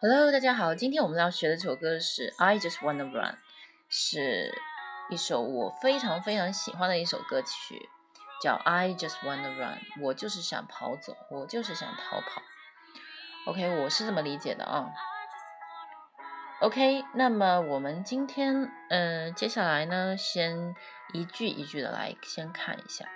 Hello，大家好，今天我们要学的这首歌是《I Just Wanna Run》，是一首我非常非常喜欢的一首歌曲，叫《I Just Wanna Run》，我就是想跑走，我就是想逃跑。OK，我是这么理解的啊。OK，那么我们今天，嗯，接下来呢，先一句一句的来先看一下。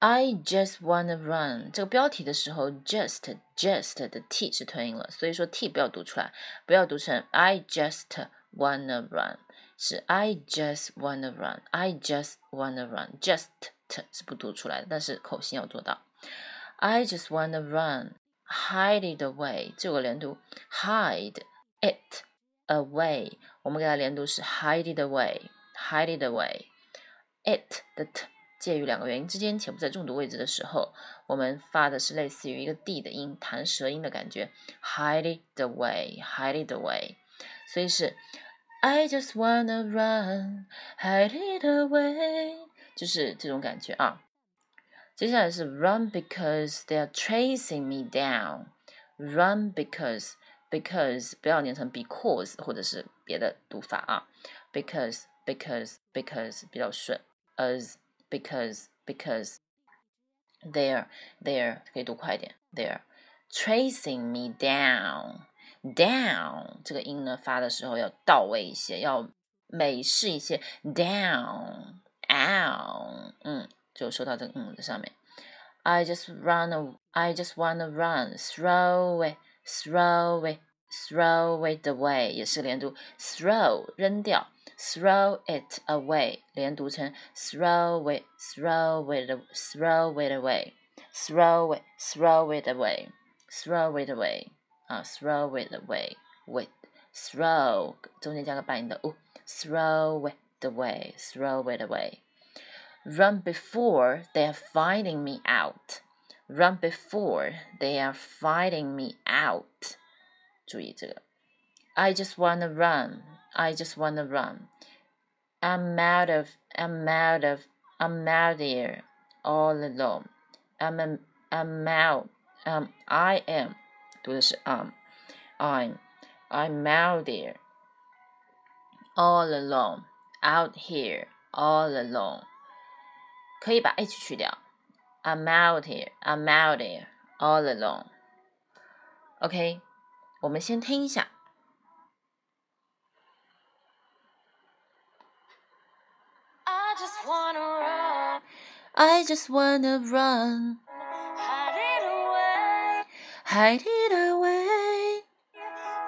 I just wanna run。这个标题的时候，just just 的 t 是吞音了，所以说 t 不要读出来，不要读成 I just wanna run，是 I just wanna run。I just wanna run，just t 是不读出来的，但是口型要做到。I just wanna run, hide it away。这个连读，hide it away。我们给它连读是 hide it away, hide it away。it 的 t 介于两个元音之间且不在重读位置的时候，我们发的是类似于一个 d 的音，弹舌音的感觉。hide it away, hide it away。所以是 I just wanna run, hide it away，就是这种感觉啊。接下来是 run because they are chasing me down。run because because 不要念成 because 或者是别的读法啊，because because because 比较顺，as because because they're they're 可以读快一点，they're chasing me down down 这个音呢发的时候要到位一些，要美式一些，down ow 嗯。就说到这个嗯的上面。I just run, I just wanna run, throw it, throw it, throw it away，也是连读，throw 扔掉，throw it away 连读成 throw it, throw it, throw it away, throw it, throw it away, throw it away 啊，throw it away with throw 中间加个半音的 u，throw it away, throw it away。Run before they are finding me out. Run before they are finding me out. 注意这个。I just wanna run. I just wanna run. I'm out of. I'm out of. I'm out there all alone. I'm. A, I'm out. Um. I am. 读的是 um. I'm. I'm out there. All alone. Out here. All alone. 可以把 h 去掉。I'm out here, I'm out here, all alone. OK， 我们先听一下。I just wanna run. I just wanna run. Hide it away. Hide it away.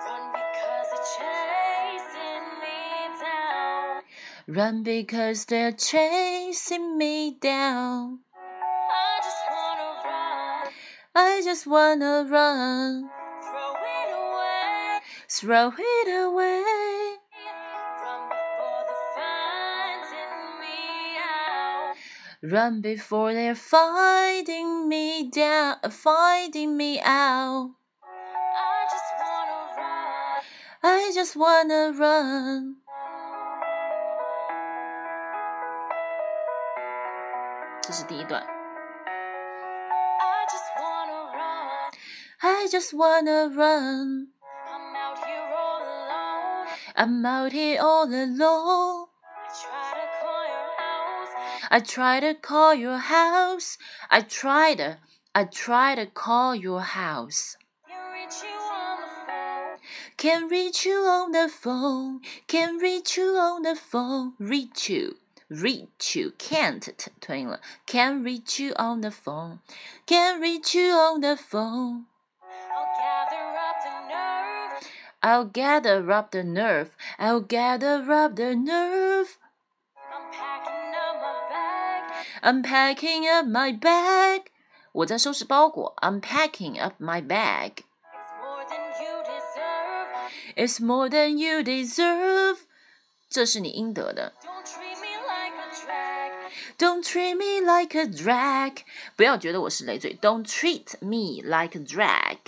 Run because they're chasing me down. Run because they're chasing chasing me down. I just wanna run. I just wanna run. throw it away. Run before oh. they're finding me down, finding me out. I just wanna run. I just wanna run. I just wanna run. I'm out here all alone. I try to call your house. I try to, I try to call your house. Can't reach you on the phone. Can't reach you on the phone. Reach you reach you can't 吞音了，can reach you on the phone, can reach you on the phone. I'll gather up the nerve, I'll gather up the nerve. I'm packing up my bag. 我在收拾包裹。I'm packing up my bag. It's more than you deserve. 这是你应得的。don't treat me like a drag，不要觉得我是累赘。Don't treat me like a drag。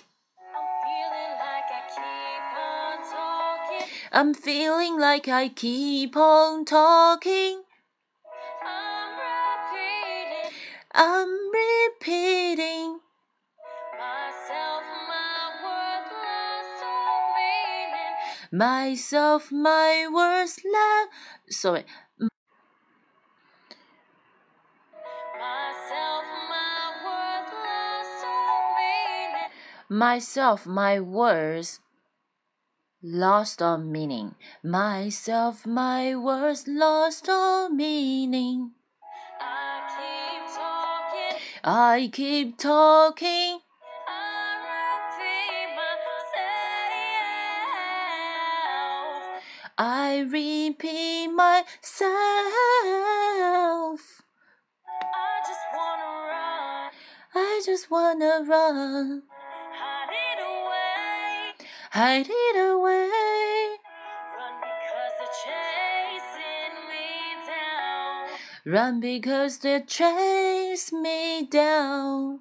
I'm feeling like I keep on talking. I'm repeating. Myself, my words, love. Sorry. Myself, my words lost all meaning. Myself, my words lost all meaning. I keep talking. I keep talking. I repeat myself. I just wanna run. I just wanna run. Hide it away. Hide it away. Run because they're chasing me down. Run because they chase me down.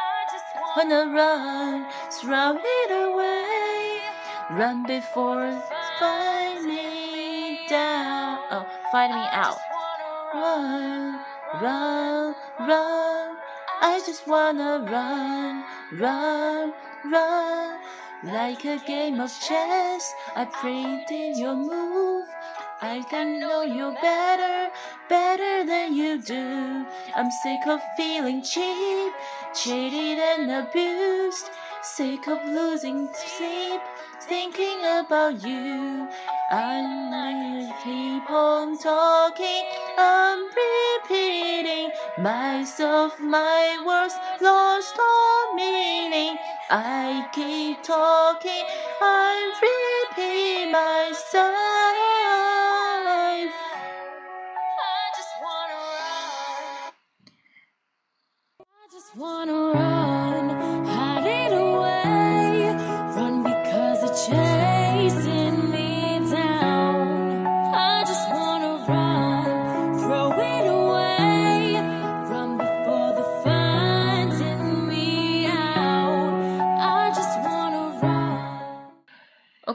I just wanna run. Throw it away. Run before find me down. Oh, find me out. Run, run, run. I just wanna run, run, run. Like a game of chess, I predict your move. I can know you better, better than you do. I'm sick of feeling cheap, cheated and abused. Sick of losing sleep, thinking about you. I keep on talking, I'm repeating myself, my words lost all meaning. I keep talking, I repeat myself. I just wanna run. I just wanna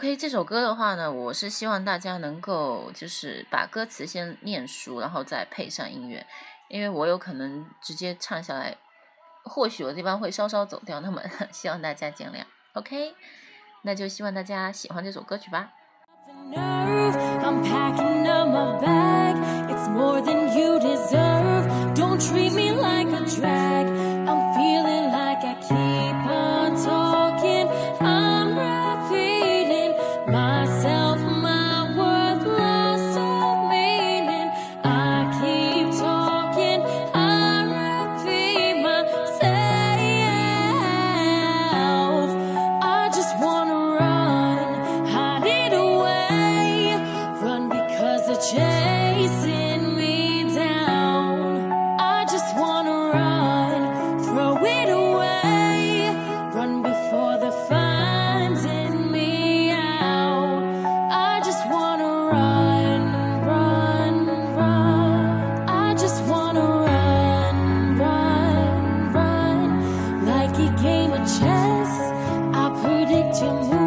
OK，这首歌的话呢，我是希望大家能够就是把歌词先念熟，然后再配上音乐，因为我有可能直接唱下来，或许有的地方会稍稍走调，那么 希望大家见谅。OK，那就希望大家喜欢这首歌曲吧。nerve. I'm packing up my bag. It's more than you deserve. Don't treat me like a drag. chance. I predict your move.